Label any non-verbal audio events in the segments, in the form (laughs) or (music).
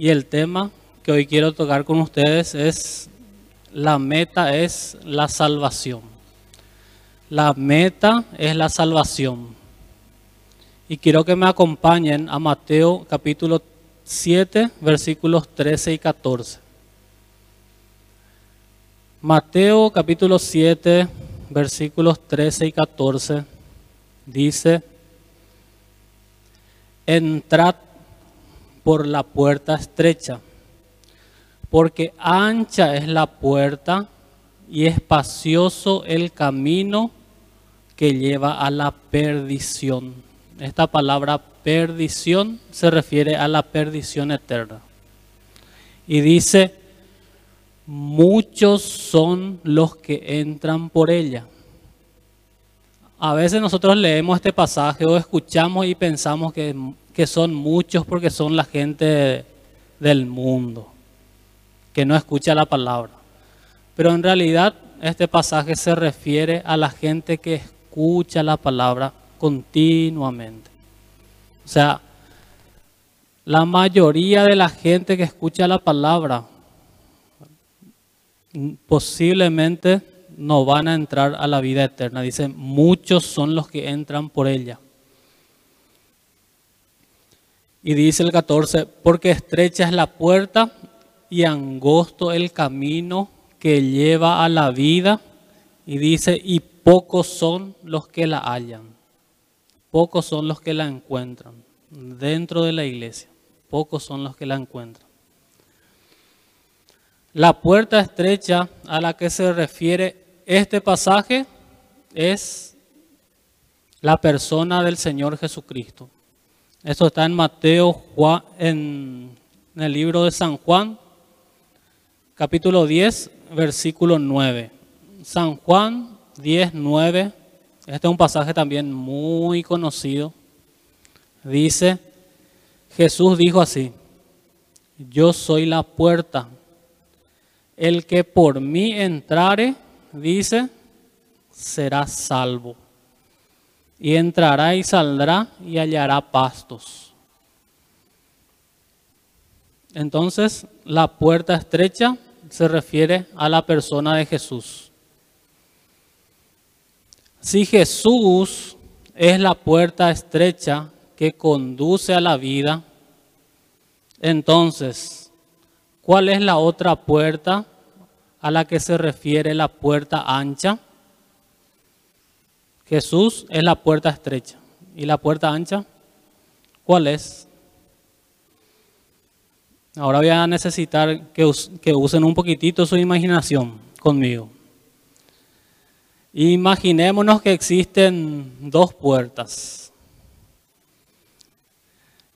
Y el tema que hoy quiero tocar con ustedes es, la meta es la salvación. La meta es la salvación. Y quiero que me acompañen a Mateo capítulo 7, versículos 13 y 14. Mateo capítulo 7, versículos 13 y 14 dice, entrad por la puerta estrecha, porque ancha es la puerta y espacioso el camino que lleva a la perdición. Esta palabra perdición se refiere a la perdición eterna. Y dice, muchos son los que entran por ella. A veces nosotros leemos este pasaje o escuchamos y pensamos que, que son muchos porque son la gente del mundo, que no escucha la palabra. Pero en realidad este pasaje se refiere a la gente que escucha la palabra continuamente. O sea, la mayoría de la gente que escucha la palabra posiblemente no van a entrar a la vida eterna. Dice, muchos son los que entran por ella. Y dice el 14, porque estrecha es la puerta y angosto el camino que lleva a la vida. Y dice, y pocos son los que la hallan. Pocos son los que la encuentran dentro de la iglesia. Pocos son los que la encuentran. La puerta estrecha a la que se refiere este pasaje es la persona del Señor Jesucristo. Esto está en Mateo, en, el libro de San Juan, capítulo 10, versículo 9. San Juan 10, 9. Este es un pasaje también muy conocido. Dice, Jesús dijo así, yo soy la puerta el que por mí entrare, dice, será salvo. Y entrará y saldrá y hallará pastos. Entonces, la puerta estrecha se refiere a la persona de Jesús. Si Jesús es la puerta estrecha que conduce a la vida, entonces, ¿cuál es la otra puerta a la que se refiere la puerta ancha. Jesús es la puerta estrecha. ¿Y la puerta ancha? ¿Cuál es? Ahora voy a necesitar que, usen un poquitito su imaginación conmigo. Imaginémonos que existen dos puertas.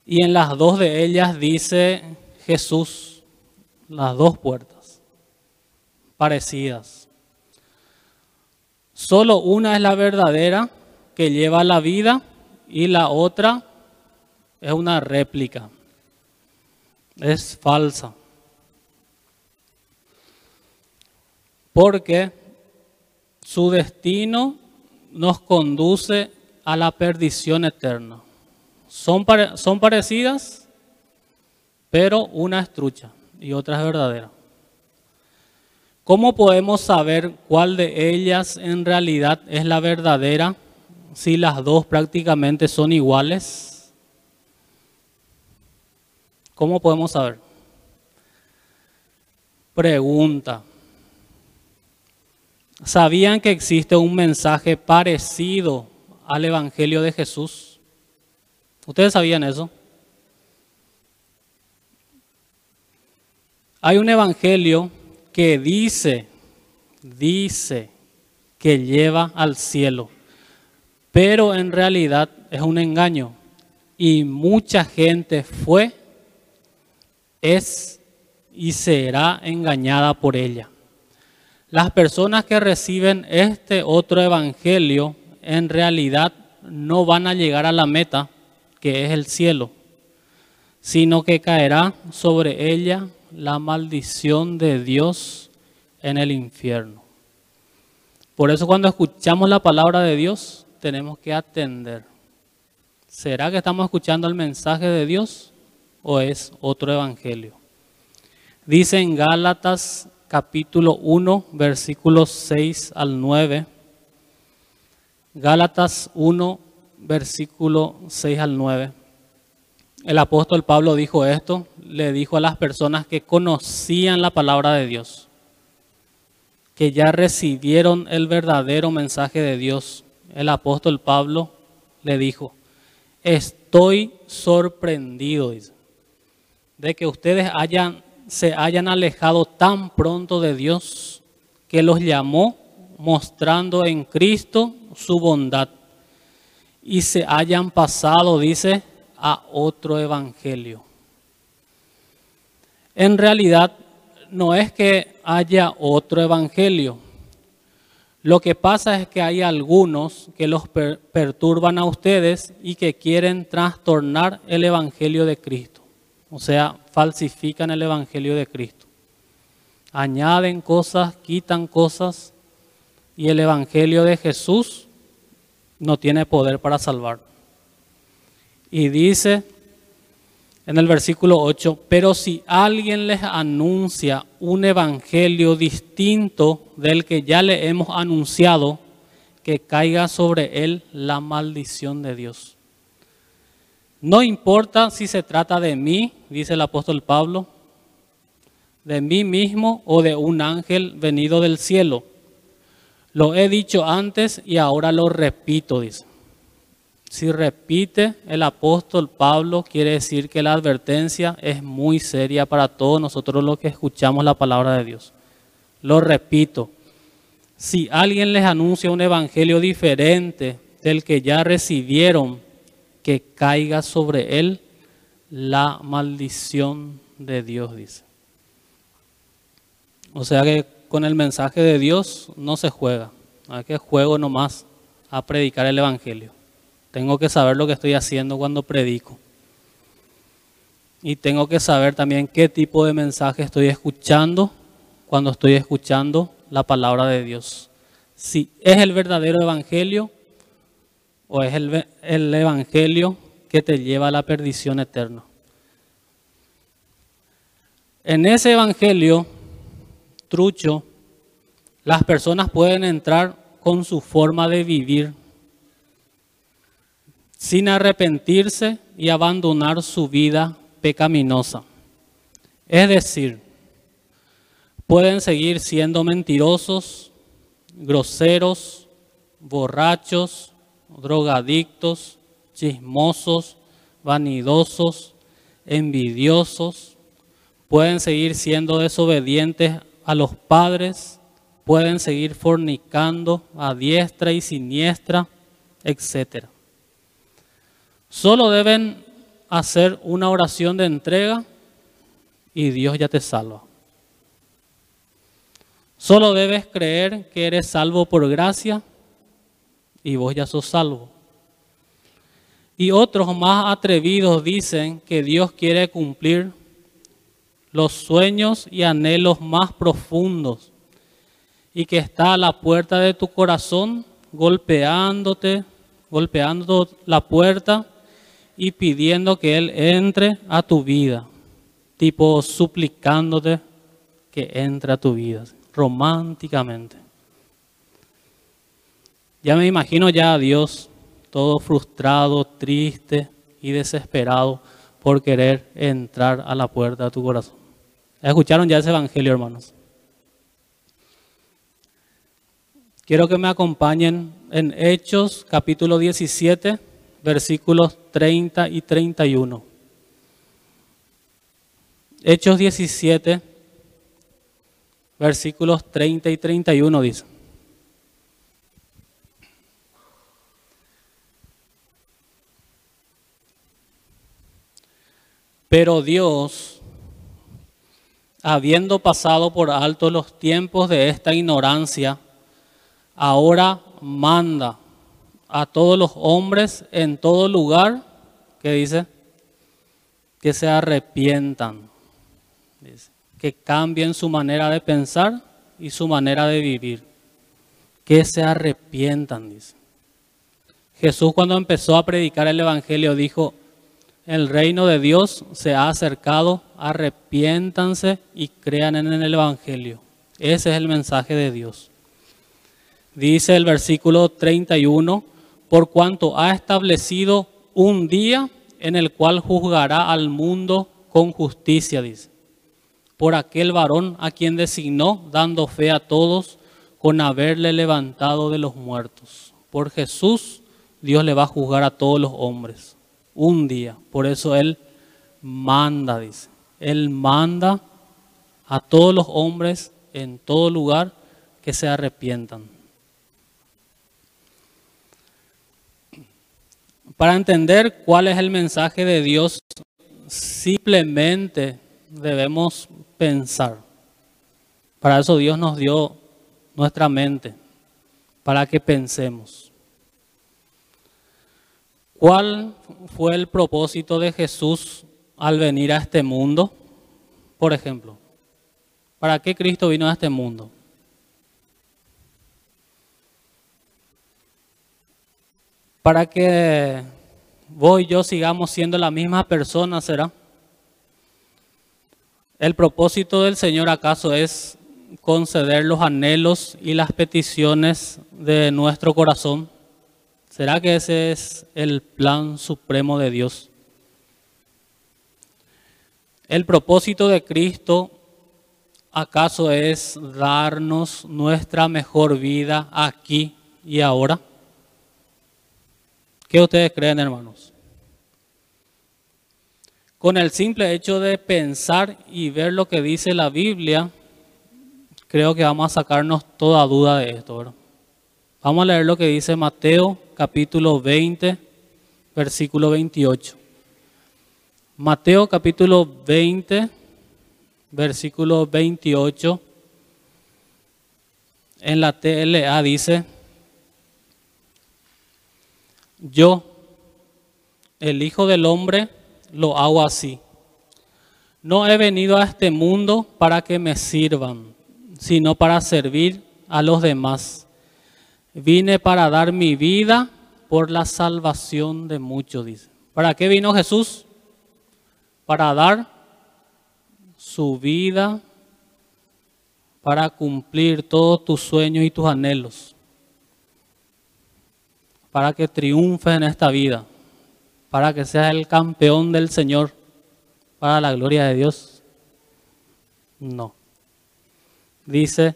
Y en las dos de ellas dice Jesús, las dos puertas parecidas. Solo una es la verdadera que lleva la vida y la otra es una réplica. Es falsa. Porque su destino nos conduce a la perdición eterna. Son, son parecidas, pero una es trucha y otra es verdadera. ¿Cómo podemos saber cuál de ellas en realidad es la verdadera si las dos prácticamente son iguales? ¿Cómo podemos saber? Pregunta. ¿Sabían que existe un mensaje parecido al Evangelio de Jesús? ¿Ustedes sabían eso? Hay un Evangelio que dice, dice que lleva al cielo, pero en realidad es un engaño. Y mucha gente fue, es y será engañada por ella. Las personas que reciben este otro evangelio en realidad no van a llegar a la meta, que es el cielo, sino que caerá sobre ella la maldición de Dios en el infierno. Por eso cuando escuchamos la palabra de Dios tenemos que atender. ¿Será que estamos escuchando el mensaje de Dios o es otro evangelio. Dice en Gálatas capítulo 1, versículos 6 al 9. Gálatas 1, versículo 6 al 9. El apóstol Pablo dijo esto, le dijo a las personas que conocían la palabra de Dios, que ya recibieron el verdadero mensaje de Dios. El apóstol Pablo le dijo, estoy sorprendido de que ustedes se hayan alejado tan pronto de Dios que los llamó mostrando en Cristo su bondad y se hayan pasado, dice, a otro evangelio. En realidad, no es que haya otro evangelio. Lo que pasa es que hay algunos que los perturban a ustedes y que quieren trastornar el evangelio de Cristo. O sea, falsifican el evangelio de Cristo. Añaden cosas, quitan cosas y el evangelio de Jesús no tiene poder para salvar. Y dice en el versículo 8, pero si alguien les anuncia un evangelio distinto del que ya le hemos anunciado, que caiga sobre él la maldición de Dios. No importa si se trata de mí, dice el apóstol Pablo, de mí mismo o de un ángel venido del cielo. Lo he dicho antes y ahora lo repito, dice. Si repite el apóstol Pablo, quiere decir que la advertencia es muy seria para todos nosotros los que escuchamos la palabra de Dios. Lo repito, si alguien les anuncia un evangelio diferente del que ya recibieron, que caiga sobre él la maldición de Dios, dice. O sea que con el mensaje de Dios no se juega, hay que juego nomás a predicar el evangelio. Tengo que saber lo que estoy haciendo cuando predico. Y tengo que saber también qué tipo de mensaje estoy escuchando cuando estoy escuchando la palabra de Dios. Si es el verdadero evangelio o es el, el evangelio que te lleva a la perdición eterna. En ese evangelio trucho, las personas pueden entrar con su forma de vivir sin arrepentirse y abandonar su vida pecaminosa. Es decir, pueden seguir siendo mentirosos, groseros, borrachos, drogadictos, chismosos, vanidosos, envidiosos, pueden seguir siendo desobedientes a los padres, pueden seguir fornicando a diestra y siniestra, etcétera. Solo deben hacer una oración de entrega y Dios ya te salva. Solo debes creer que eres salvo por gracia y vos ya sos salvo. Y otros más atrevidos dicen que Dios quiere cumplir los sueños y anhelos más profundos y que está a la puerta de tu corazón golpeándote, golpeando la puerta y pidiendo que Él entre a tu vida, tipo suplicándote que entre a tu vida, románticamente. Ya me imagino ya a Dios todo frustrado, triste y desesperado por querer entrar a la puerta de tu corazón. ¿Escucharon ya ese evangelio, hermanos? Quiero que me acompañen en Hechos capítulo 17 versículos 30 y 31. Hechos 17, versículos 30 y 31 dice. Pero Dios, habiendo pasado por alto los tiempos de esta ignorancia, ahora manda a todos los hombres en todo lugar, que dice, que se arrepientan, que cambien su manera de pensar y su manera de vivir, que se arrepientan, dice. Jesús cuando empezó a predicar el Evangelio dijo, el reino de Dios se ha acercado, arrepiéntanse y crean en el Evangelio. Ese es el mensaje de Dios. Dice el versículo 31, por cuanto ha establecido un día en el cual juzgará al mundo con justicia, dice, por aquel varón a quien designó, dando fe a todos, con haberle levantado de los muertos. Por Jesús, Dios le va a juzgar a todos los hombres, un día. Por eso Él manda, dice. Él manda a todos los hombres en todo lugar que se arrepientan. Para entender cuál es el mensaje de Dios, simplemente debemos pensar. Para eso Dios nos dio nuestra mente, para que pensemos. ¿Cuál fue el propósito de Jesús al venir a este mundo? Por ejemplo, ¿para qué Cristo vino a este mundo? Para que vos y yo sigamos siendo la misma persona, ¿será? ¿El propósito del Señor acaso es conceder los anhelos y las peticiones de nuestro corazón? ¿Será que ese es el plan supremo de Dios? ¿El propósito de Cristo acaso es darnos nuestra mejor vida aquí y ahora? ¿Qué ustedes creen, hermanos? Con el simple hecho de pensar y ver lo que dice la Biblia, creo que vamos a sacarnos toda duda de esto. Vamos a leer lo que dice Mateo capítulo 20, versículo 28. Mateo capítulo 20, versículo 28. En la TLA dice, yo, el Hijo del Hombre, lo hago así. No he venido a este mundo para que me sirvan, sino para servir a los demás. Vine para dar mi vida por la salvación de muchos, dice. ¿Para qué vino Jesús? Para dar su vida, para cumplir todos tus sueños y tus anhelos, para que triunfe en esta vida para que seas el campeón del Señor, para la gloria de Dios? No. Dice,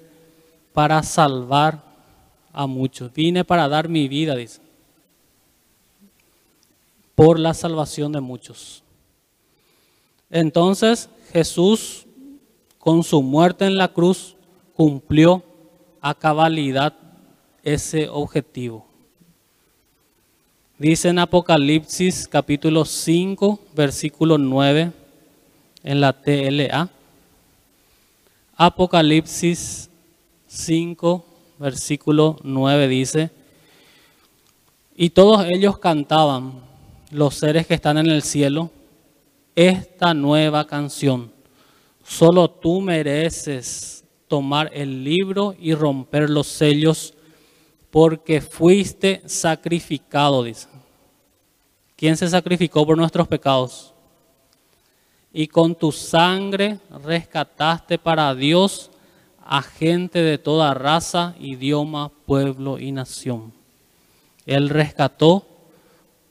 para salvar a muchos. Vine para dar mi vida, dice, por la salvación de muchos. Entonces Jesús, con su muerte en la cruz, cumplió a cabalidad ese objetivo. Dice en Apocalipsis capítulo 5, versículo 9, en la TLA. Apocalipsis 5, versículo 9 dice, y todos ellos cantaban, los seres que están en el cielo, esta nueva canción. Solo tú mereces tomar el libro y romper los sellos porque fuiste sacrificado, dice. ¿Quién se sacrificó por nuestros pecados? Y con tu sangre rescataste para Dios a gente de toda raza, idioma, pueblo y nación. Él rescató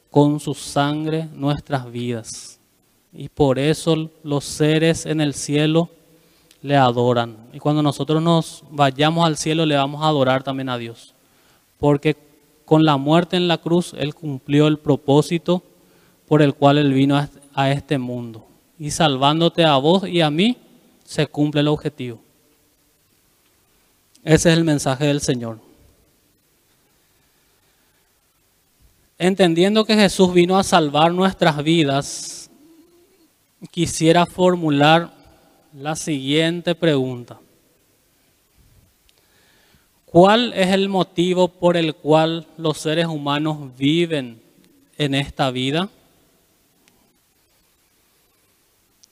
con su sangre nuestras vidas. Y por eso los seres en el cielo le adoran. Y cuando nosotros nos vayamos al cielo le vamos a adorar también a Dios porque con la muerte en la cruz Él cumplió el propósito por el cual Él vino a este mundo. Y salvándote a vos y a mí, se cumple el objetivo. Ese es el mensaje del Señor. Entendiendo que Jesús vino a salvar nuestras vidas, quisiera formular la siguiente pregunta. ¿Cuál es el motivo por el cual los seres humanos viven en esta vida?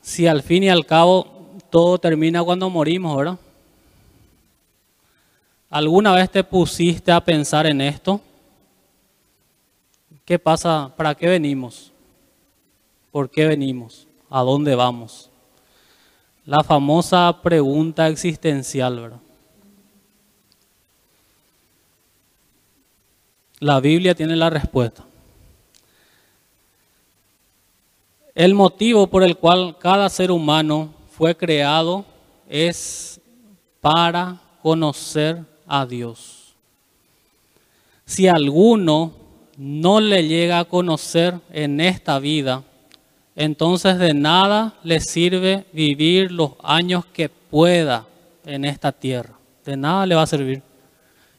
Si al fin y al cabo todo termina cuando morimos, ¿verdad? ¿Alguna vez te pusiste a pensar en esto? ¿Qué pasa? ¿Para qué venimos? ¿Por qué venimos? ¿A dónde vamos? La famosa pregunta existencial, ¿verdad? La Biblia tiene la respuesta. El motivo por el cual cada ser humano fue creado es para conocer a Dios. Si alguno no le llega a conocer en esta vida, entonces de nada le sirve vivir los años que pueda en esta tierra. De nada le va a servir.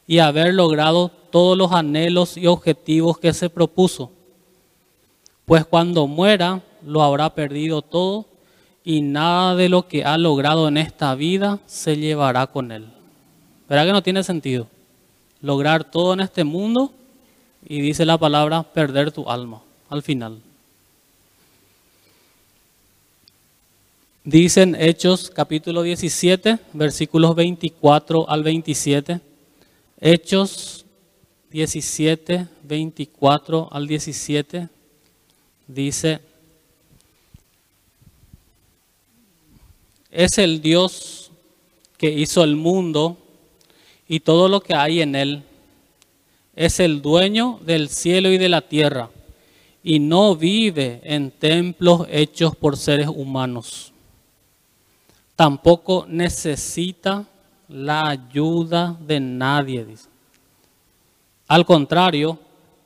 Y haber logrado todos los anhelos y objetivos que se propuso. Pues cuando muera, lo habrá perdido todo y nada de lo que ha logrado en esta vida se llevará con él. ¿Verdad que no tiene sentido? Lograr todo en este mundo y dice la palabra perder tu alma al final. Dicen Hechos capítulo 17, versículos 24 al 27. Hechos 17, 24 al 17. Dice, es el Dios que hizo el mundo y todo lo que hay en él. Es el dueño del cielo y de la tierra y no vive en templos hechos por seres humanos tampoco necesita la ayuda de nadie, dice. Al contrario,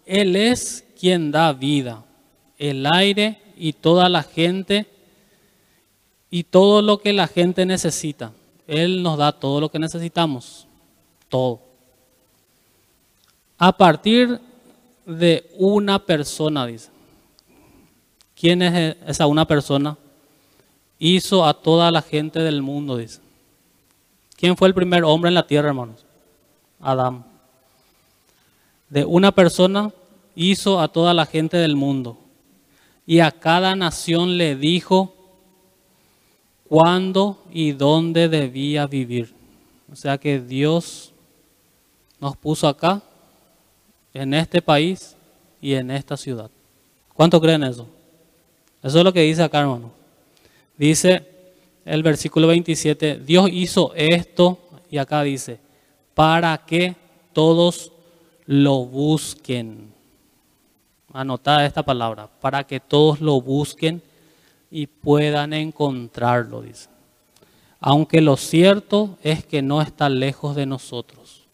Él es quien da vida, el aire y toda la gente y todo lo que la gente necesita. Él nos da todo lo que necesitamos, todo. A partir de una persona, dice. ¿Quién es esa una persona? hizo a toda la gente del mundo, dice. ¿Quién fue el primer hombre en la tierra, hermanos? Adán. De una persona hizo a toda la gente del mundo. Y a cada nación le dijo cuándo y dónde debía vivir. O sea que Dios nos puso acá, en este país y en esta ciudad. ¿Cuánto creen eso? Eso es lo que dice acá, hermano. Dice el versículo 27, Dios hizo esto, y acá dice, para que todos lo busquen. Anotada esta palabra, para que todos lo busquen y puedan encontrarlo, dice. Aunque lo cierto es que no está lejos de nosotros.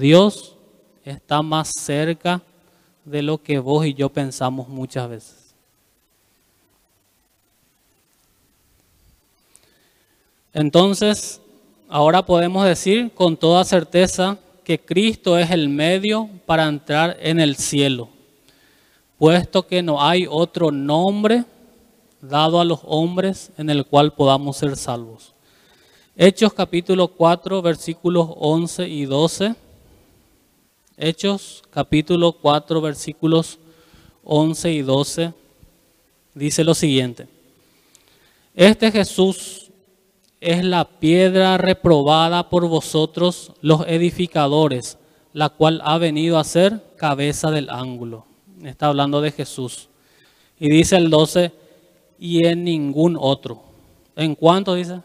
Dios está más cerca de lo que vos y yo pensamos muchas veces. Entonces, ahora podemos decir con toda certeza que Cristo es el medio para entrar en el cielo, puesto que no hay otro nombre dado a los hombres en el cual podamos ser salvos. Hechos capítulo 4 versículos 11 y 12. Hechos capítulo 4 versículos 11 y 12 dice lo siguiente. Este Jesús es la piedra reprobada por vosotros los edificadores, la cual ha venido a ser cabeza del ángulo. Está hablando de Jesús. Y dice el 12, y en ningún otro. ¿En cuánto dice?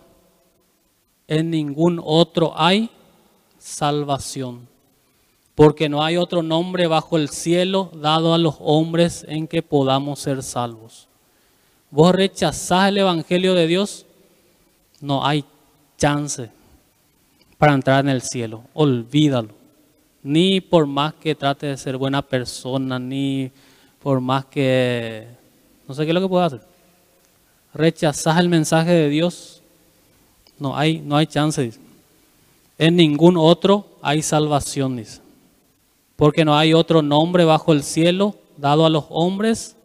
En ningún otro hay salvación. Porque no hay otro nombre bajo el cielo dado a los hombres en que podamos ser salvos. Vos rechazás el Evangelio de Dios no hay chance para entrar en el cielo. Olvídalo. Ni por más que trate de ser buena persona, ni por más que... No sé qué es lo que puedo hacer. Rechazas el mensaje de Dios. No hay, no hay chance, En ningún otro hay salvación. Porque no hay otro nombre bajo el cielo dado a los hombres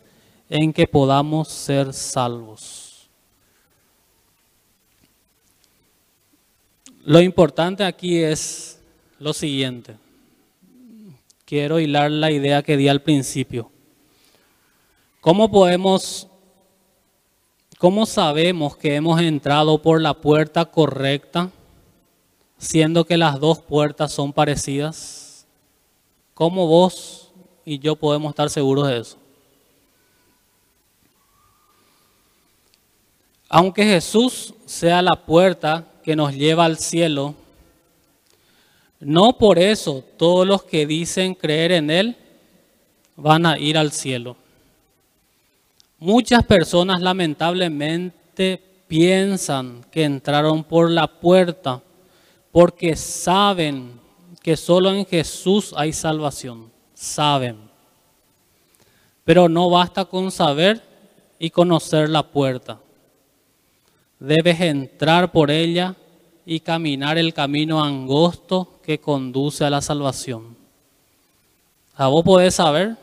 en que podamos ser salvos. Lo importante aquí es lo siguiente. Quiero hilar la idea que di al principio. ¿Cómo podemos, cómo sabemos que hemos entrado por la puerta correcta, siendo que las dos puertas son parecidas? ¿Cómo vos y yo podemos estar seguros de eso? Aunque Jesús sea la puerta que nos lleva al cielo, no por eso todos los que dicen creer en Él van a ir al cielo. Muchas personas lamentablemente piensan que entraron por la puerta porque saben que solo en Jesús hay salvación. Saben. Pero no basta con saber y conocer la puerta. Debes entrar por ella y caminar el camino angosto que conduce a la salvación. A vos podés saber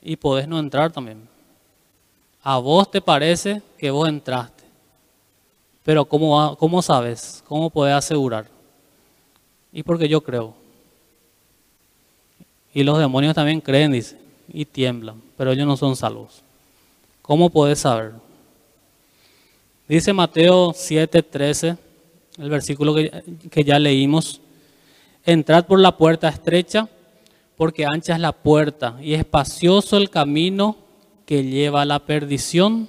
y podés no entrar también. A vos te parece que vos entraste. Pero ¿cómo, cómo sabes? ¿Cómo podés asegurar? Y porque yo creo. Y los demonios también creen, dice, y tiemblan, pero ellos no son salvos. ¿Cómo podés saber? Dice Mateo 7:13, el versículo que, que ya leímos, entrad por la puerta estrecha, porque ancha es la puerta y espacioso el camino que lleva a la perdición,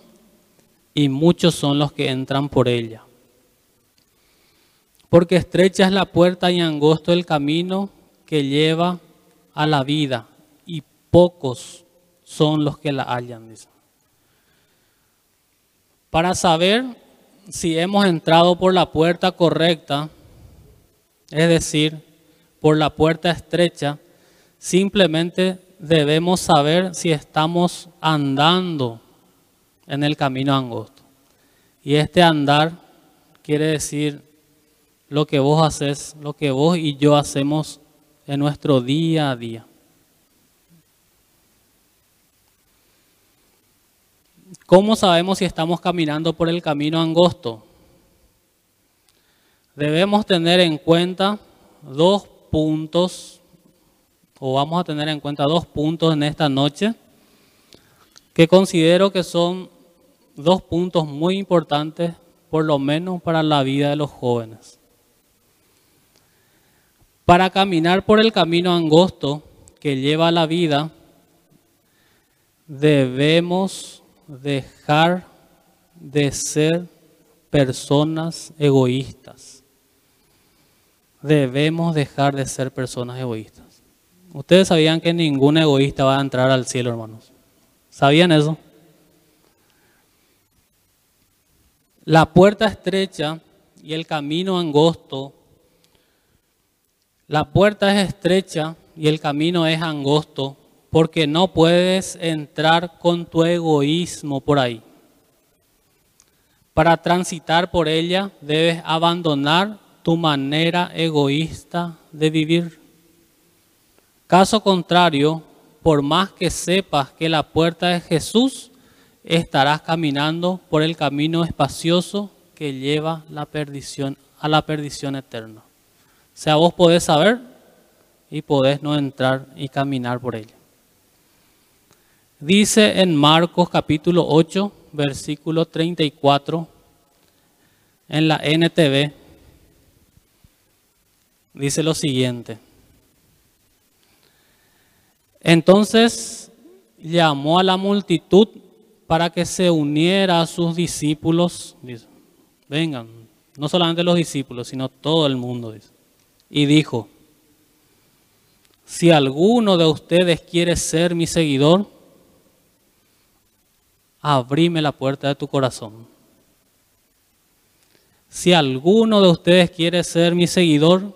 y muchos son los que entran por ella. Porque estrecha es la puerta y angosto el camino que lleva a la vida, y pocos son los que la hallan. Para saber si hemos entrado por la puerta correcta, es decir, por la puerta estrecha, simplemente debemos saber si estamos andando en el camino angosto. Y este andar quiere decir lo que vos haces, lo que vos y yo hacemos en nuestro día a día. ¿Cómo sabemos si estamos caminando por el camino angosto? Debemos tener en cuenta dos puntos, o vamos a tener en cuenta dos puntos en esta noche, que considero que son dos puntos muy importantes, por lo menos para la vida de los jóvenes. Para caminar por el camino angosto que lleva la vida, debemos dejar de ser personas egoístas. Debemos dejar de ser personas egoístas. Ustedes sabían que ningún egoísta va a entrar al cielo, hermanos. ¿Sabían eso? La puerta estrecha y el camino angosto. La puerta es estrecha y el camino es angosto porque no puedes entrar con tu egoísmo por ahí. Para transitar por ella debes abandonar tu manera egoísta de vivir. Caso contrario, por más que sepas que la puerta es Jesús, estarás caminando por el camino espacioso que lleva la perdición, a la perdición eterna. O sea, vos podés saber y podés no entrar y caminar por ella. Dice en Marcos capítulo 8, versículo 34, en la NTV, dice lo siguiente. Entonces llamó a la multitud para que se uniera a sus discípulos. vengan, no solamente los discípulos, sino todo el mundo. Y dijo, si alguno de ustedes quiere ser mi seguidor, abrime la puerta de tu corazón. Si alguno de ustedes quiere ser mi seguidor,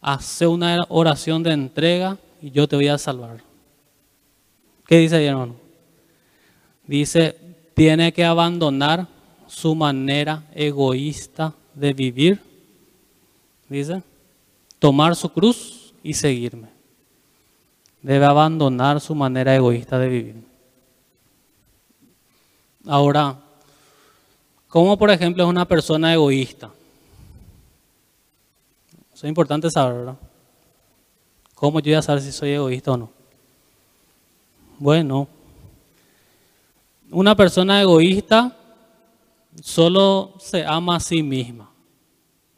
hace una oración de entrega y yo te voy a salvar. ¿Qué dice ahí, hermano? Dice, tiene que abandonar su manera egoísta de vivir. Dice, tomar su cruz y seguirme. Debe abandonar su manera egoísta de vivir. Ahora, ¿cómo por ejemplo es una persona egoísta? Eso es importante saber, ¿verdad? ¿Cómo yo voy a saber si soy egoísta o no? Bueno, una persona egoísta solo se ama a sí misma,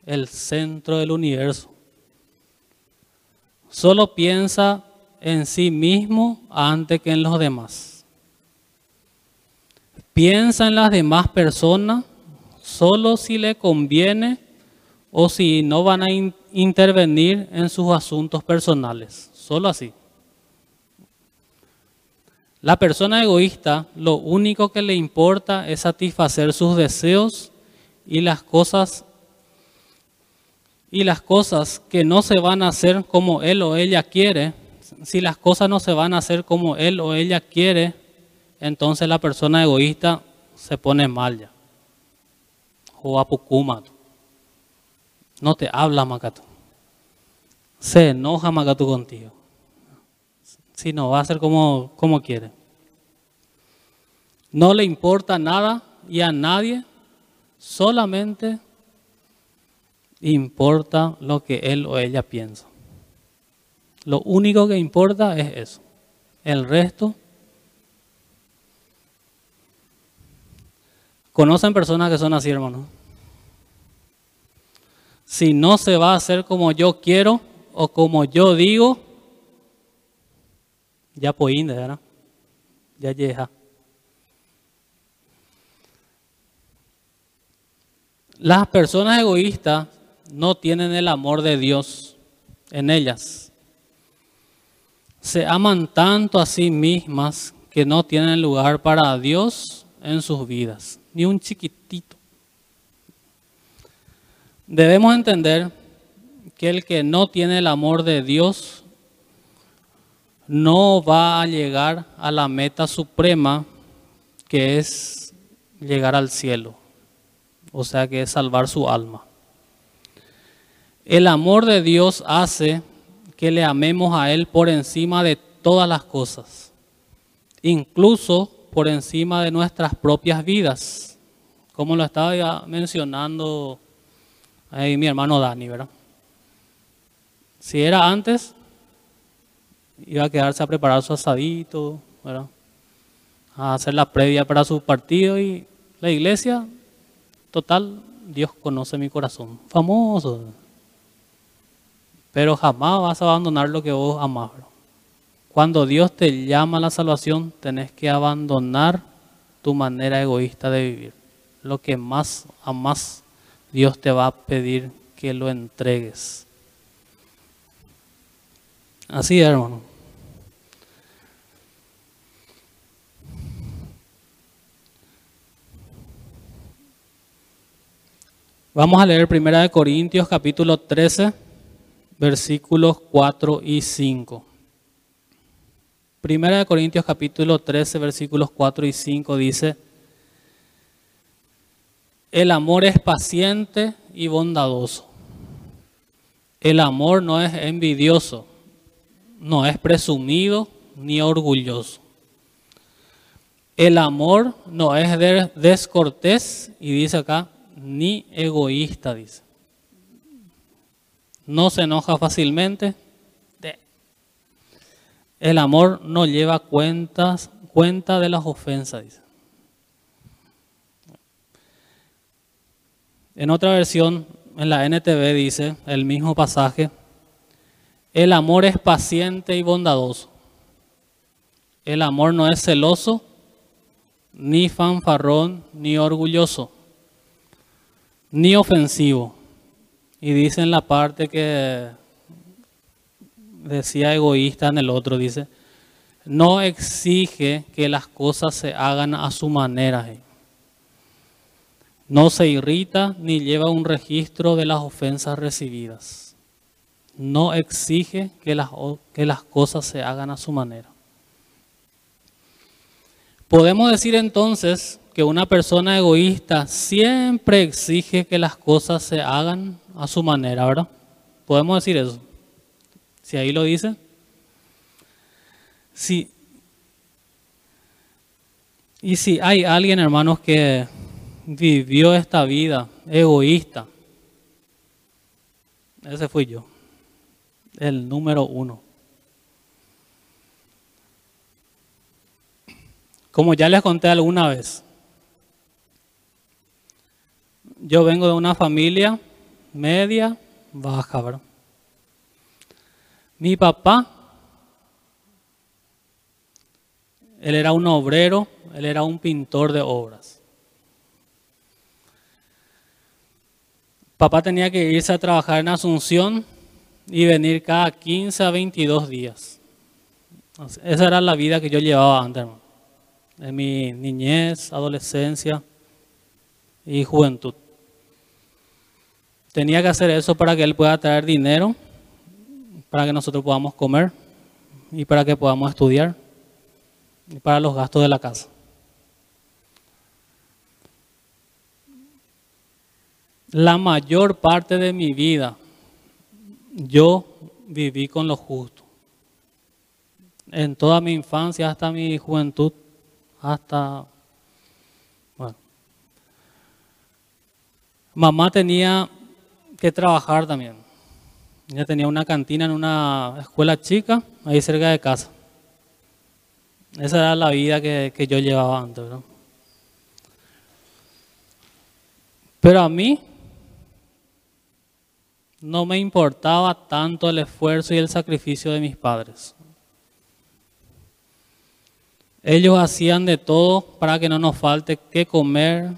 el centro del universo. Solo piensa en sí mismo antes que en los demás piensa en las demás personas solo si le conviene o si no van a intervenir en sus asuntos personales. Solo así. La persona egoísta lo único que le importa es satisfacer sus deseos y las cosas y las cosas que no se van a hacer como él o ella quiere, si las cosas no se van a hacer como él o ella quiere, entonces la persona egoísta se pone mal ya. O apucuma. No te habla Macato. Se enoja Macato contigo. Si no, va a ser como, como quiere. No le importa nada y a nadie, solamente importa lo que él o ella piensa. Lo único que importa es eso. El resto. ¿Conocen personas que son así, hermano? Si no se va a hacer como yo quiero o como yo digo, ya ir, ¿verdad? Ya llega. Las personas egoístas no tienen el amor de Dios en ellas. Se aman tanto a sí mismas que no tienen lugar para Dios en sus vidas, ni un chiquitito. Debemos entender que el que no tiene el amor de Dios no va a llegar a la meta suprema que es llegar al cielo, o sea que es salvar su alma. El amor de Dios hace que le amemos a Él por encima de todas las cosas, incluso por encima de nuestras propias vidas, como lo estaba mencionando ahí mi hermano Dani, ¿verdad? Si era antes, iba a quedarse a preparar su asadito, ¿verdad? A hacer la previa para su partido y la iglesia, total, Dios conoce mi corazón, famoso. Pero jamás vas a abandonar lo que vos amás. Cuando Dios te llama a la salvación, tenés que abandonar tu manera egoísta de vivir. Lo que más amás, Dios te va a pedir que lo entregues. Así, hermano. Vamos a leer 1 Corintios capítulo 13 versículos 4 y 5. Primera de Corintios capítulo 13, versículos 4 y 5 dice, el amor es paciente y bondadoso. El amor no es envidioso, no es presumido ni orgulloso. El amor no es descortés y dice acá, ni egoísta, dice no se enoja fácilmente. El amor no lleva cuentas, cuenta de las ofensas. En otra versión, en la NTV dice el mismo pasaje, el amor es paciente y bondadoso. El amor no es celoso, ni fanfarrón, ni orgulloso, ni ofensivo. Y dice en la parte que decía egoísta en el otro, dice, no exige que las cosas se hagan a su manera. No se irrita ni lleva un registro de las ofensas recibidas. No exige que las, que las cosas se hagan a su manera. Podemos decir entonces que una persona egoísta siempre exige que las cosas se hagan a su manera, ¿verdad? Podemos decir eso. Si ahí lo dice. Si, y si hay alguien, hermanos, que vivió esta vida egoísta, ese fui yo, el número uno. Como ya les conté alguna vez, yo vengo de una familia media, baja, ¿verdad? Mi papá Él era un obrero, él era un pintor de obras. Papá tenía que irse a trabajar en Asunción y venir cada 15 a 22 días. Esa era la vida que yo llevaba antes. En mi niñez, adolescencia y juventud. Tenía que hacer eso para que él pueda traer dinero, para que nosotros podamos comer y para que podamos estudiar y para los gastos de la casa. La mayor parte de mi vida yo viví con lo justo. En toda mi infancia hasta mi juventud, hasta... Bueno. Mamá tenía que trabajar también. Ella tenía una cantina en una escuela chica, ahí cerca de casa. Esa era la vida que, yo llevaba antes, ¿no? Pero a mí no me importaba tanto el esfuerzo y el sacrificio de mis padres. Ellos hacían de todo para que no nos falte qué comer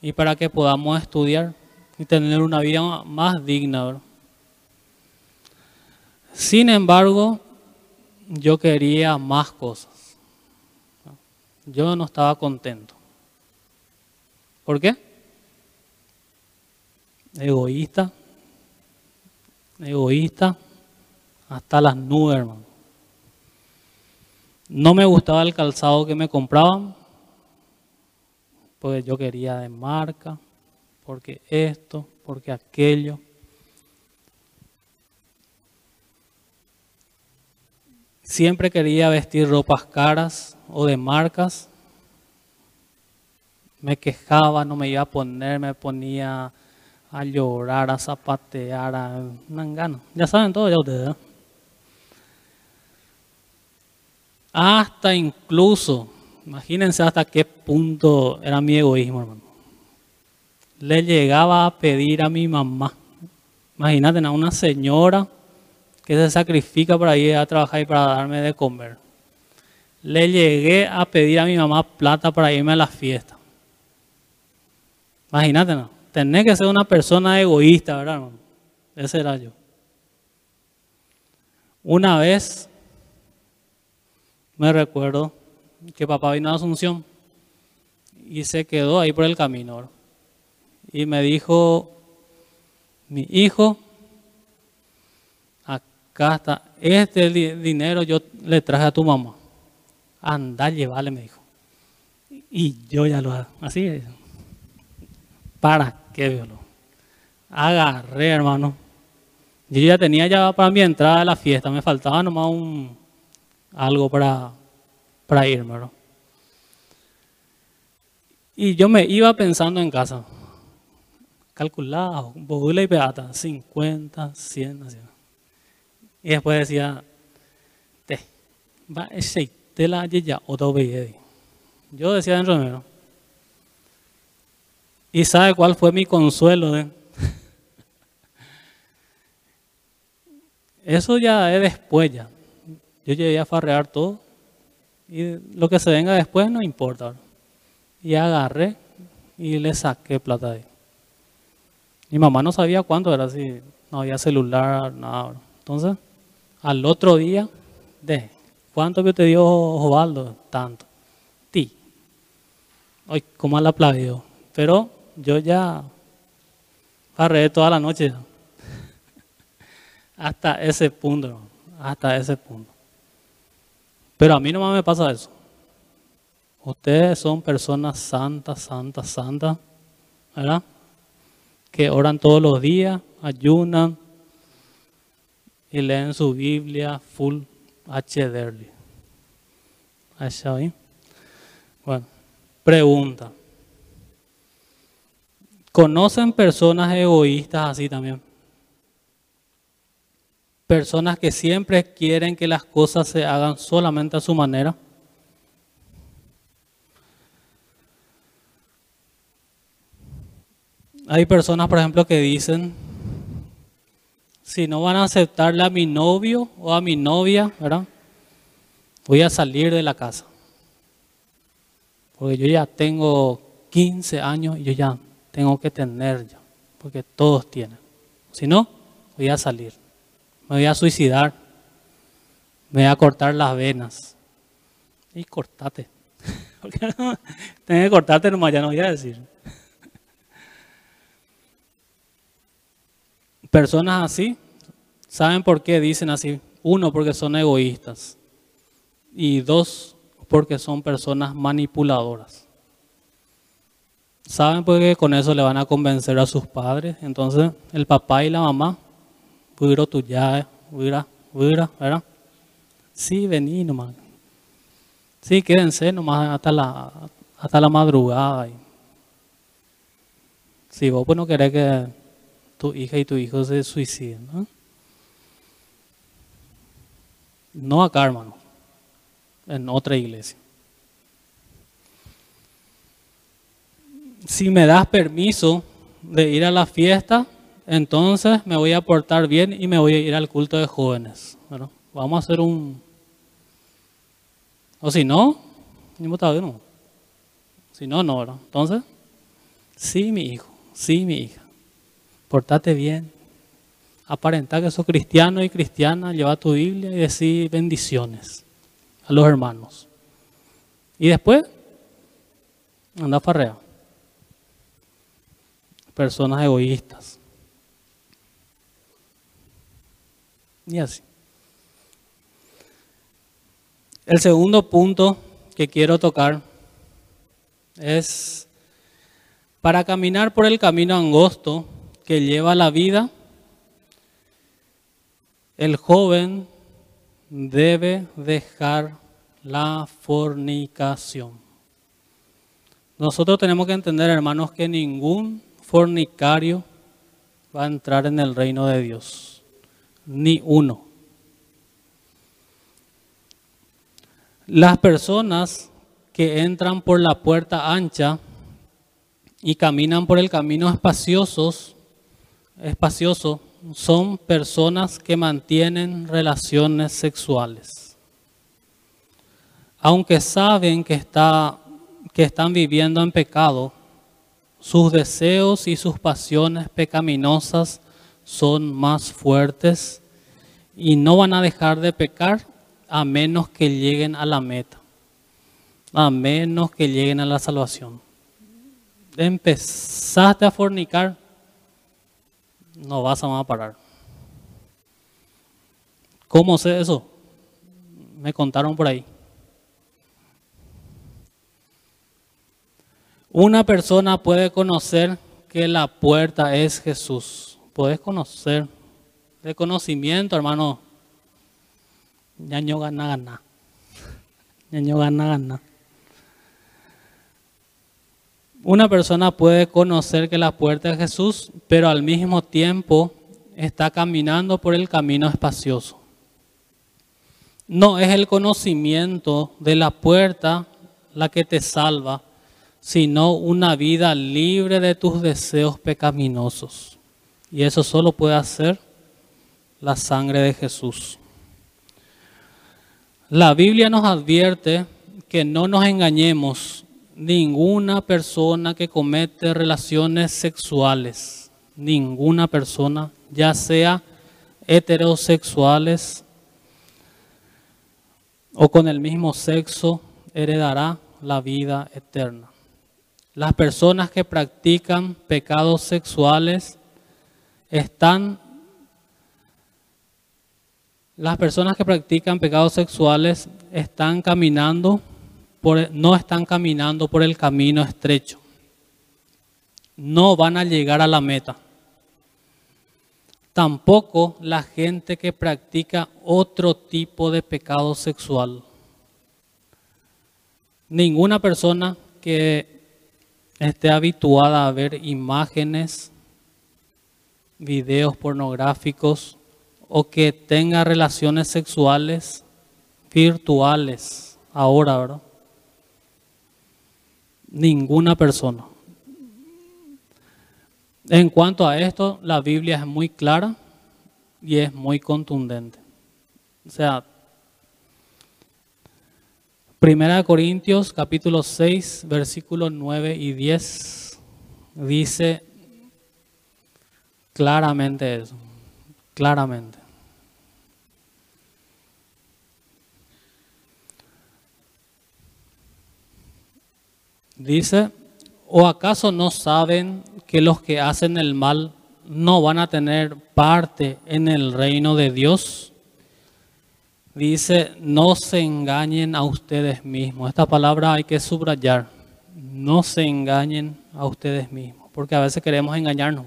y para que podamos estudiar y tener una vida más digna. Sin embargo, yo quería más cosas. Yo no estaba contento. ¿Por qué? Egoísta. Egoísta hasta las nubes, hermano. No me gustaba el calzado que me compraban, porque yo quería de marca, porque esto, porque aquello. Siempre quería vestir ropas caras o de marcas. Me quejaba, no me iba a poner, me ponía a llorar, a zapatear, a ganas. Ya saben todo ya ustedes. ¿eh? Hasta incluso, imagínense hasta qué punto era mi egoísmo, hermano. Le llegaba a pedir a mi mamá. Imagínate, a una señora que se sacrifica para ir a trabajar y para darme de comer. Le llegué a pedir a mi mamá plata para irme a la fiesta. Imagínate, ¿no? Tener que ser una persona egoísta, ¿verdad? Hermano? Ese era yo. Una vez me recuerdo que papá vino a Asunción y se quedó ahí por el camino. Y me dijo, mi hijo, está, este dinero yo le traje a tu mamá. Anda, llevale, me dijo. Y yo ya lo así. ¿Para qué, violó? Agarré, hermano. Yo ya tenía ya para mi entrada a la fiesta, me faltaba nomás un, algo para, para irme. ¿no? Y yo me iba pensando en casa, calculado, bogula y peata, 50, 100, así. Y después decía, te, va ese la ya otro Yo decía dentro de mí, ¿Y sabe cuál fue mi consuelo? De? (laughs) Eso ya es después ya. Yo llegué a farrear todo y lo que se venga después no importa. Y agarré y le saqué plata de ahí. Mi mamá no sabía cuánto era, si no había celular, nada. Entonces, al otro día, de ¿cuánto que te dio Osvaldo? Tanto. Ti. Ay, cómo la aplaudió. Pero yo ya farreé toda la noche. (laughs) hasta ese punto, hasta ese punto. Pero a mí no me pasa eso. Ustedes son personas santas, santas, santas, ¿verdad? Que oran todos los días, ayunan y leen su Biblia full HD. ahí? Bueno, pregunta. ¿Conocen personas egoístas así también? personas que siempre quieren que las cosas se hagan solamente a su manera. Hay personas, por ejemplo, que dicen, si no van a aceptarle a mi novio o a mi novia, ¿verdad? Voy a salir de la casa. Porque yo ya tengo 15 años y yo ya tengo que tener ya, porque todos tienen. Si no, voy a salir, me voy a suicidar, me voy a cortar las venas. Y cortate. (laughs) Tienes que cortarte nomás, ya no voy a decir. Personas así, ¿saben por qué dicen así? Uno, porque son egoístas. Y dos, porque son personas manipuladoras. ¿Saben por qué con eso le van a convencer a sus padres? Entonces, el papá y la mamá, puro tu ya, huira, ¿verdad? Sí, vení nomás. Sí, quédense nomás hasta la, hasta la madrugada. Si vos pues no querés que tu hija y tu hijo se suiciden, ¿no? No acá, hermano, en otra iglesia. Si me das permiso de ir a la fiesta, entonces me voy a portar bien y me voy a ir al culto de jóvenes. vamos a hacer un... O si no, no. Si no, no, ¿verdad? Entonces, sí, mi hijo, sí, mi hija. Portate bien, aparentar que sos cristiano y cristiana, lleva tu Biblia y decir bendiciones a los hermanos. Y después, anda farrea. Personas egoístas. Y así. El segundo punto que quiero tocar es para caminar por el camino angosto que lleva la vida el joven debe dejar la fornicación. Nosotros tenemos que entender, hermanos, que ningún fornicario va a entrar en el reino de Dios. Ni uno. Las personas que entran por la puerta ancha y caminan por el camino espacioso, espacioso son personas que mantienen relaciones sexuales. Aunque saben que, está, que están viviendo en pecado, sus deseos y sus pasiones pecaminosas son más fuertes y no van a dejar de pecar a menos que lleguen a la meta, a menos que lleguen a la salvación. Empezaste a fornicar, no vas a parar. ¿Cómo sé eso? Me contaron por ahí. Una persona puede conocer que la puerta es Jesús. Puedes conocer. De conocimiento, hermano. Ñaño gana, gana. (laughs) Ñaño gana, gana. Una persona puede conocer que la puerta es Jesús, pero al mismo tiempo está caminando por el camino espacioso. No es el conocimiento de la puerta la que te salva, sino una vida libre de tus deseos pecaminosos. Y eso solo puede hacer la sangre de Jesús. La Biblia nos advierte que no nos engañemos ninguna persona que comete relaciones sexuales, ninguna persona, ya sea heterosexuales o con el mismo sexo, heredará la vida eterna. Las personas que practican pecados sexuales están las personas que practican pecados sexuales están caminando no están caminando por el camino estrecho. No van a llegar a la meta. Tampoco la gente que practica otro tipo de pecado sexual. Ninguna persona que esté habituada a ver imágenes, videos pornográficos o que tenga relaciones sexuales virtuales ahora, ¿verdad? Ninguna persona. En cuanto a esto, la Biblia es muy clara y es muy contundente. O sea, Primera de Corintios capítulo 6, versículos 9 y 10 dice claramente eso, claramente. Dice, ¿o acaso no saben que los que hacen el mal no van a tener parte en el reino de Dios? Dice, no se engañen a ustedes mismos. Esta palabra hay que subrayar. No se engañen a ustedes mismos, porque a veces queremos engañarnos.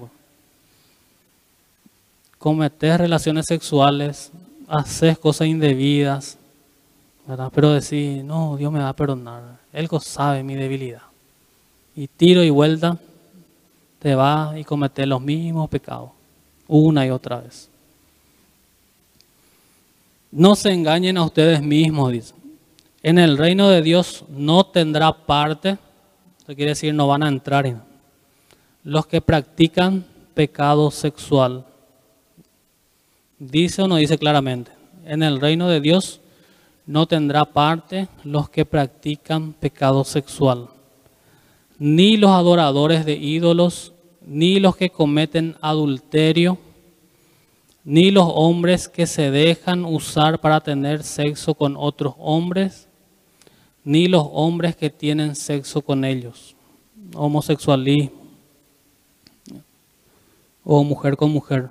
Cometer relaciones sexuales, hacer cosas indebidas, pero decir, no, Dios me va a perdonar. Él sabe mi debilidad. Y tiro y vuelta, te va y cometer los mismos pecados, una y otra vez. No se engañen a ustedes mismos, dice. En el reino de Dios no tendrá parte, eso quiere decir no van a entrar en los que practican pecado sexual. Dice o no dice claramente, en el reino de Dios no tendrá parte los que practican pecado sexual, ni los adoradores de ídolos, ni los que cometen adulterio, ni los hombres que se dejan usar para tener sexo con otros hombres, ni los hombres que tienen sexo con ellos, homosexualismo o mujer con mujer.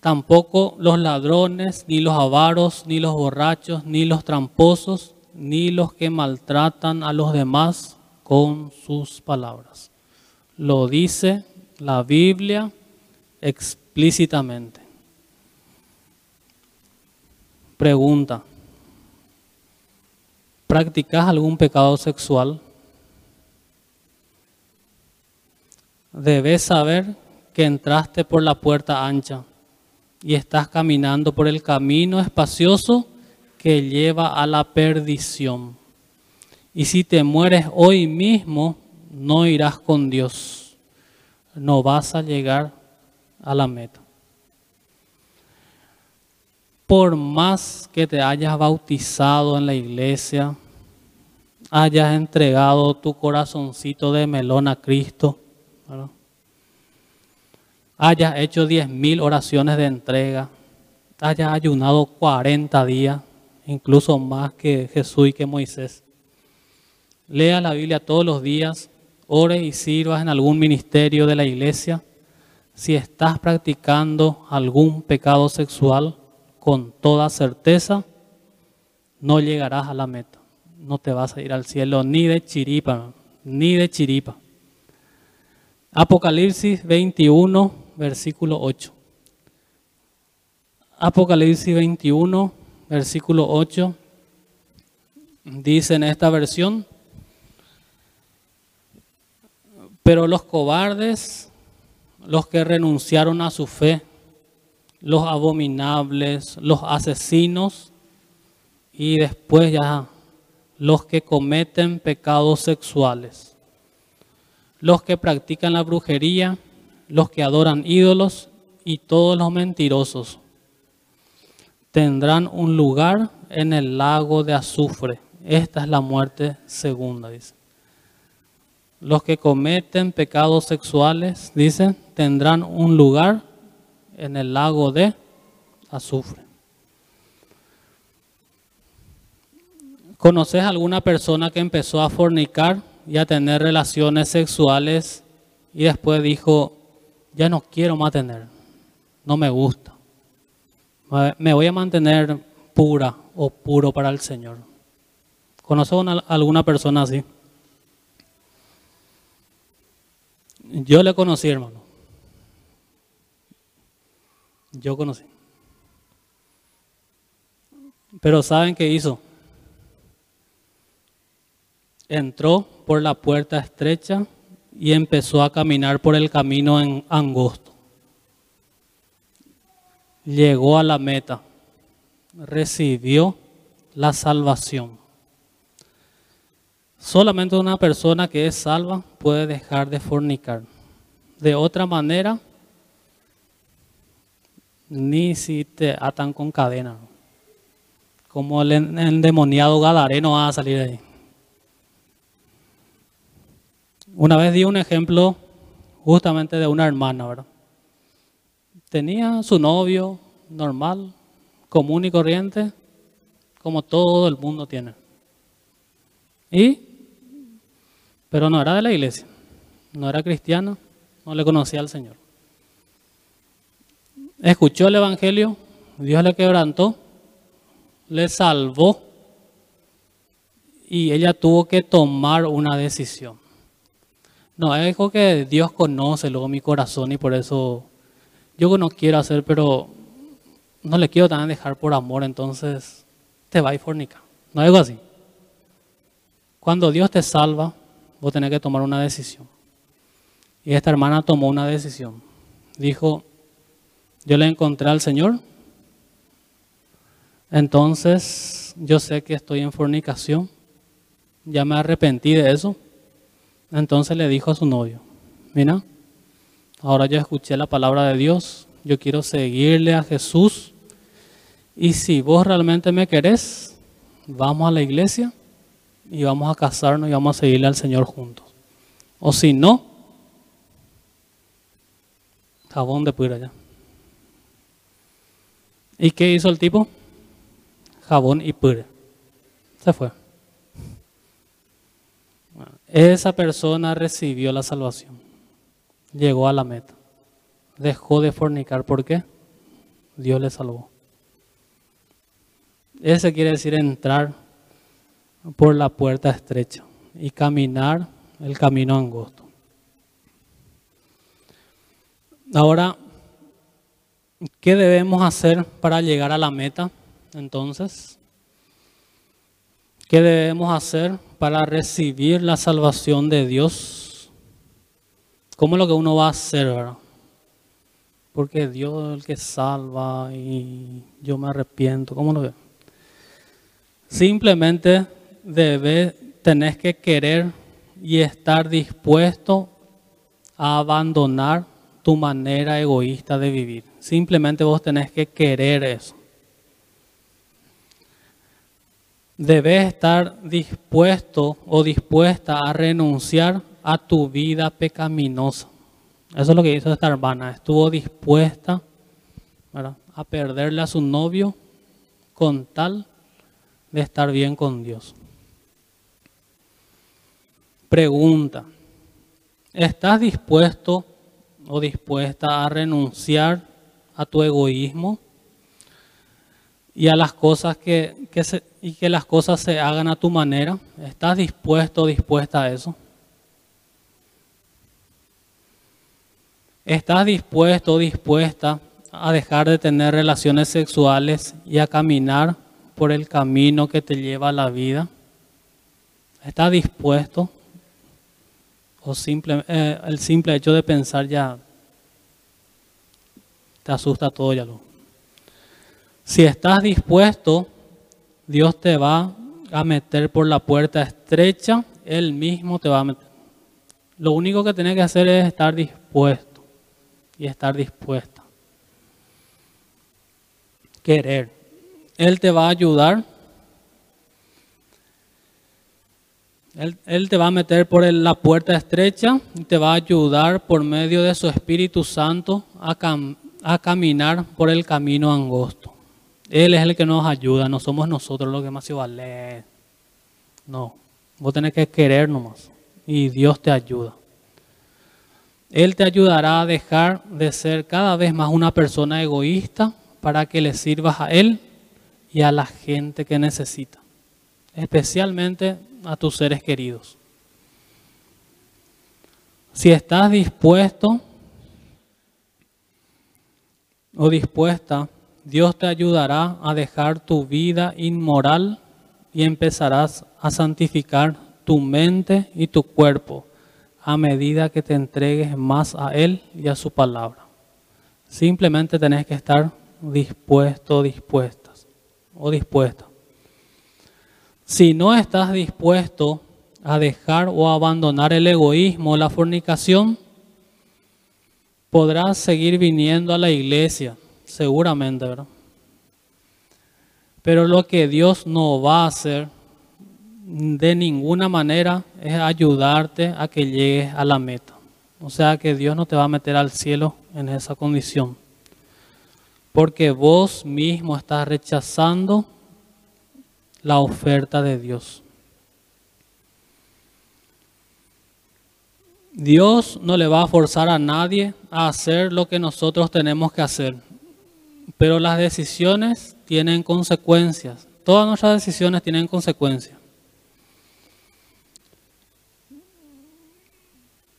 Tampoco los ladrones, ni los avaros, ni los borrachos, ni los tramposos, ni los que maltratan a los demás con sus palabras. Lo dice la Biblia explícitamente. Pregunta. ¿Practicas algún pecado sexual? Debes saber que entraste por la puerta ancha y estás caminando por el camino espacioso que lleva a la perdición. Y si te mueres hoy mismo, no irás con Dios. No vas a llegar a la meta por más que te hayas bautizado en la iglesia, hayas entregado tu corazoncito de melón a Cristo, hayas hecho diez mil oraciones de entrega, hayas ayunado 40 días, incluso más que Jesús y que Moisés. Lea la Biblia todos los días, ore y sirvas en algún ministerio de la iglesia. Si estás practicando algún pecado sexual, con toda certeza, no llegarás a la meta. No te vas a ir al cielo ni de chiripa, ni de chiripa. Apocalipsis 21, versículo 8. Apocalipsis 21, versículo 8, dice en esta versión, pero los cobardes, los que renunciaron a su fe, los abominables, los asesinos y después ya los que cometen pecados sexuales, los que practican la brujería, los que adoran ídolos y todos los mentirosos tendrán un lugar en el lago de azufre. Esta es la muerte segunda, dice. Los que cometen pecados sexuales, dice, tendrán un lugar en el lago de azufre. ¿Conoces alguna persona que empezó a fornicar y a tener relaciones sexuales y después dijo, ya no quiero más tener, no me gusta, me voy a mantener pura o puro para el Señor? ¿Conoces alguna persona así? Yo le conocí, hermano. Yo conocí. Pero ¿saben qué hizo? Entró por la puerta estrecha y empezó a caminar por el camino en angosto. Llegó a la meta, recibió la salvación. Solamente una persona que es salva puede dejar de fornicar. De otra manera, ni si te atan con cadena. como el endemoniado Gadareno va a salir de ahí. Una vez di un ejemplo justamente de una hermana, ¿verdad? Tenía su novio normal, común y corriente, como todo el mundo tiene. Y, pero no era de la iglesia, no era cristiana, no le conocía al Señor. Escuchó el Evangelio, Dios le quebrantó, le salvó y ella tuvo que tomar una decisión. No, es algo que Dios conoce luego mi corazón y por eso yo no quiero hacer, pero no le quiero también dejar por amor, entonces te va y fornica. No es algo así. Cuando Dios te salva, vos tenés que tomar una decisión. Y esta hermana tomó una decisión. Dijo, yo le encontré al Señor, entonces yo sé que estoy en fornicación, ya me arrepentí de eso. Entonces le dijo a su novio, mira, ahora yo escuché la palabra de Dios, yo quiero seguirle a Jesús y si vos realmente me querés, vamos a la iglesia y vamos a casarnos y vamos a seguirle al Señor juntos. O si no, jabón de pura allá. ¿Y qué hizo el tipo? Jabón y pura. Se fue. Esa persona recibió la salvación. Llegó a la meta. Dejó de fornicar. ¿Por qué? Dios le salvó. Ese quiere decir entrar por la puerta estrecha y caminar el camino angosto. Ahora, ¿qué debemos hacer para llegar a la meta? Entonces, ¿qué debemos hacer para recibir la salvación de Dios? ¿Cómo es lo que uno va a hacer, verdad? Porque Dios es el que salva y yo me arrepiento. ¿Cómo lo veo? Simplemente debes, tenés que querer y estar dispuesto a abandonar tu manera egoísta de vivir. Simplemente vos tenés que querer eso. Debes estar dispuesto o dispuesta a renunciar a tu vida pecaminosa. Eso es lo que hizo esta hermana. Estuvo dispuesta a perderle a su novio con tal de estar bien con Dios. Pregunta, ¿estás dispuesto o dispuesta a renunciar a tu egoísmo y a las cosas que, se, y que las cosas se hagan a tu manera? ¿Estás dispuesto o dispuesta a eso? ¿Estás dispuesto o dispuesta a dejar de tener relaciones sexuales y a caminar por el camino que te lleva a la vida? ¿Estás dispuesto o simple, eh, el simple hecho de pensar ya te asusta todo ya lo. Si estás dispuesto, Dios te va a meter por la puerta estrecha, Él mismo te va a meter. Lo único que tienes que hacer es estar dispuesto y estar dispuesta. Querer. Él te va a ayudar Él, te va a meter por la puerta estrecha y te va a ayudar por medio de su Espíritu Santo a, a caminar por el camino angosto. Él es el que nos ayuda, no somos nosotros los que más se vale. No, vos tenés que querer nomás y Dios te ayuda. Él te ayudará a dejar de ser cada vez más una persona egoísta para que le sirvas a Él y a la gente que necesita. Especialmente a tus seres queridos. Si estás dispuesto o dispuesta, Dios te ayudará a dejar tu vida inmoral y empezarás a santificar tu mente y tu cuerpo a medida que te entregues más a Él y a su palabra. Simplemente tenés que estar dispuesto, dispuestas o dispuesta. Si no estás dispuesto a dejar o abandonar el egoísmo, la fornicación, podrás seguir viniendo a la iglesia, seguramente. Pero lo que Dios no va a hacer de ninguna manera es ayudarte a que llegues a la meta. O sea que Dios no te va a meter al cielo en esa condición. Porque vos mismo estás rechazando la oferta de Dios. Dios no le va a forzar a nadie a hacer lo que nosotros tenemos que hacer. Pero las decisiones tienen consecuencias. Todas nuestras decisiones tienen consecuencias.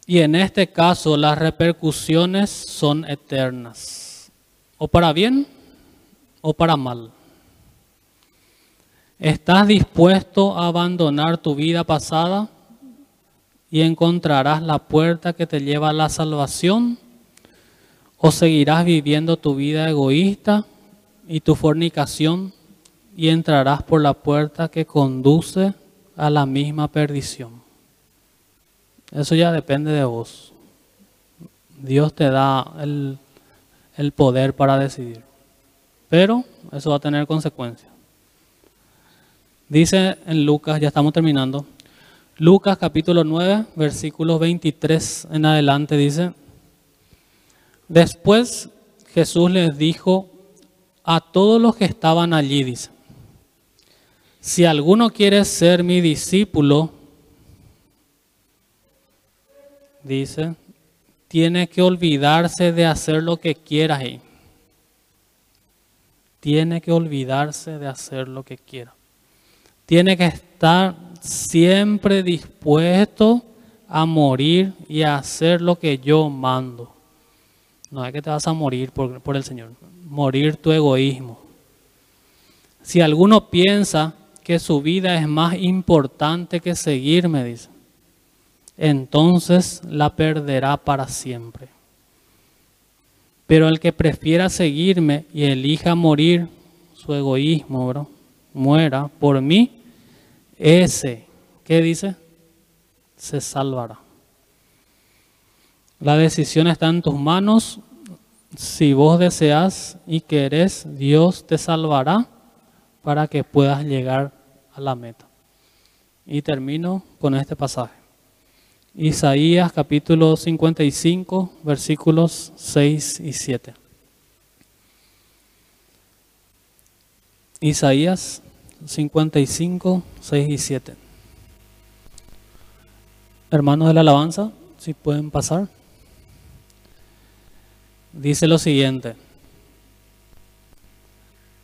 Y en este caso las repercusiones son eternas, o para bien o para mal. ¿Estás dispuesto a abandonar tu vida pasada y encontrarás la puerta que te lleva a la salvación? ¿O seguirás viviendo tu vida egoísta y tu fornicación y entrarás por la puerta que conduce a la misma perdición? Eso ya depende de vos. Dios te da el, el poder para decidir. Pero eso va a tener consecuencias. Dice en Lucas, ya estamos terminando, Lucas capítulo 9, versículos 23 en adelante dice, después Jesús les dijo a todos los que estaban allí, dice, si alguno quiere ser mi discípulo, dice, tiene que olvidarse de hacer lo que quiera. Tiene que olvidarse de hacer lo que quiera. Tiene que estar siempre dispuesto a morir y a hacer lo que yo mando. No es que te vas a morir por, el Señor, morir tu egoísmo. Si alguno piensa que su vida es más importante que seguirme, dice, entonces la perderá para siempre. Pero el que prefiera seguirme y elija morir su egoísmo, bro, muera por mí, ese, ¿qué dice? Se salvará. La decisión está en tus manos. Si vos deseas y querés, Dios te salvará para que puedas llegar a la meta. Y termino con este pasaje. Isaías capítulo 55, versículos 6 y 7. Isaías 55, 6 y 7. Hermanos de la alabanza, si pueden pasar. Dice lo siguiente.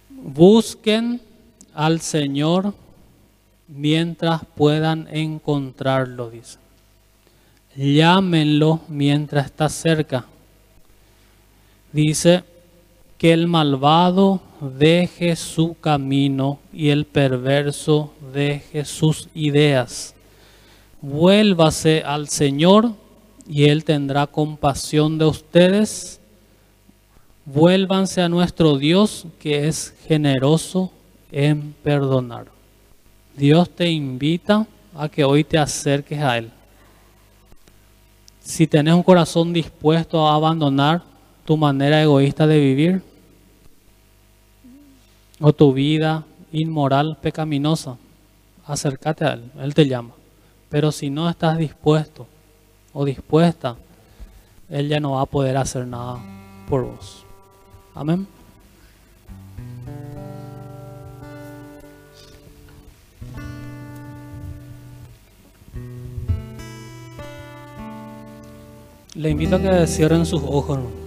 Busquen al Señor mientras puedan encontrarlo, dice llámenlo mientras está cerca. Dice que el malvado deje su camino y el perverso deje sus ideas. Vuélvase al Señor y Él tendrá compasión de ustedes. Vuélvanse a nuestro Dios que es generoso en perdonar. Dios te invita a que hoy te acerques a Él. Si tenés un corazón dispuesto a abandonar tu manera egoísta de vivir o tu vida inmoral, pecaminosa, acércate a Él, Él te llama. Pero si no estás dispuesto o dispuesta, Él ya no va a poder hacer nada por vos. Amén. Le invito a que cierren sus ojos.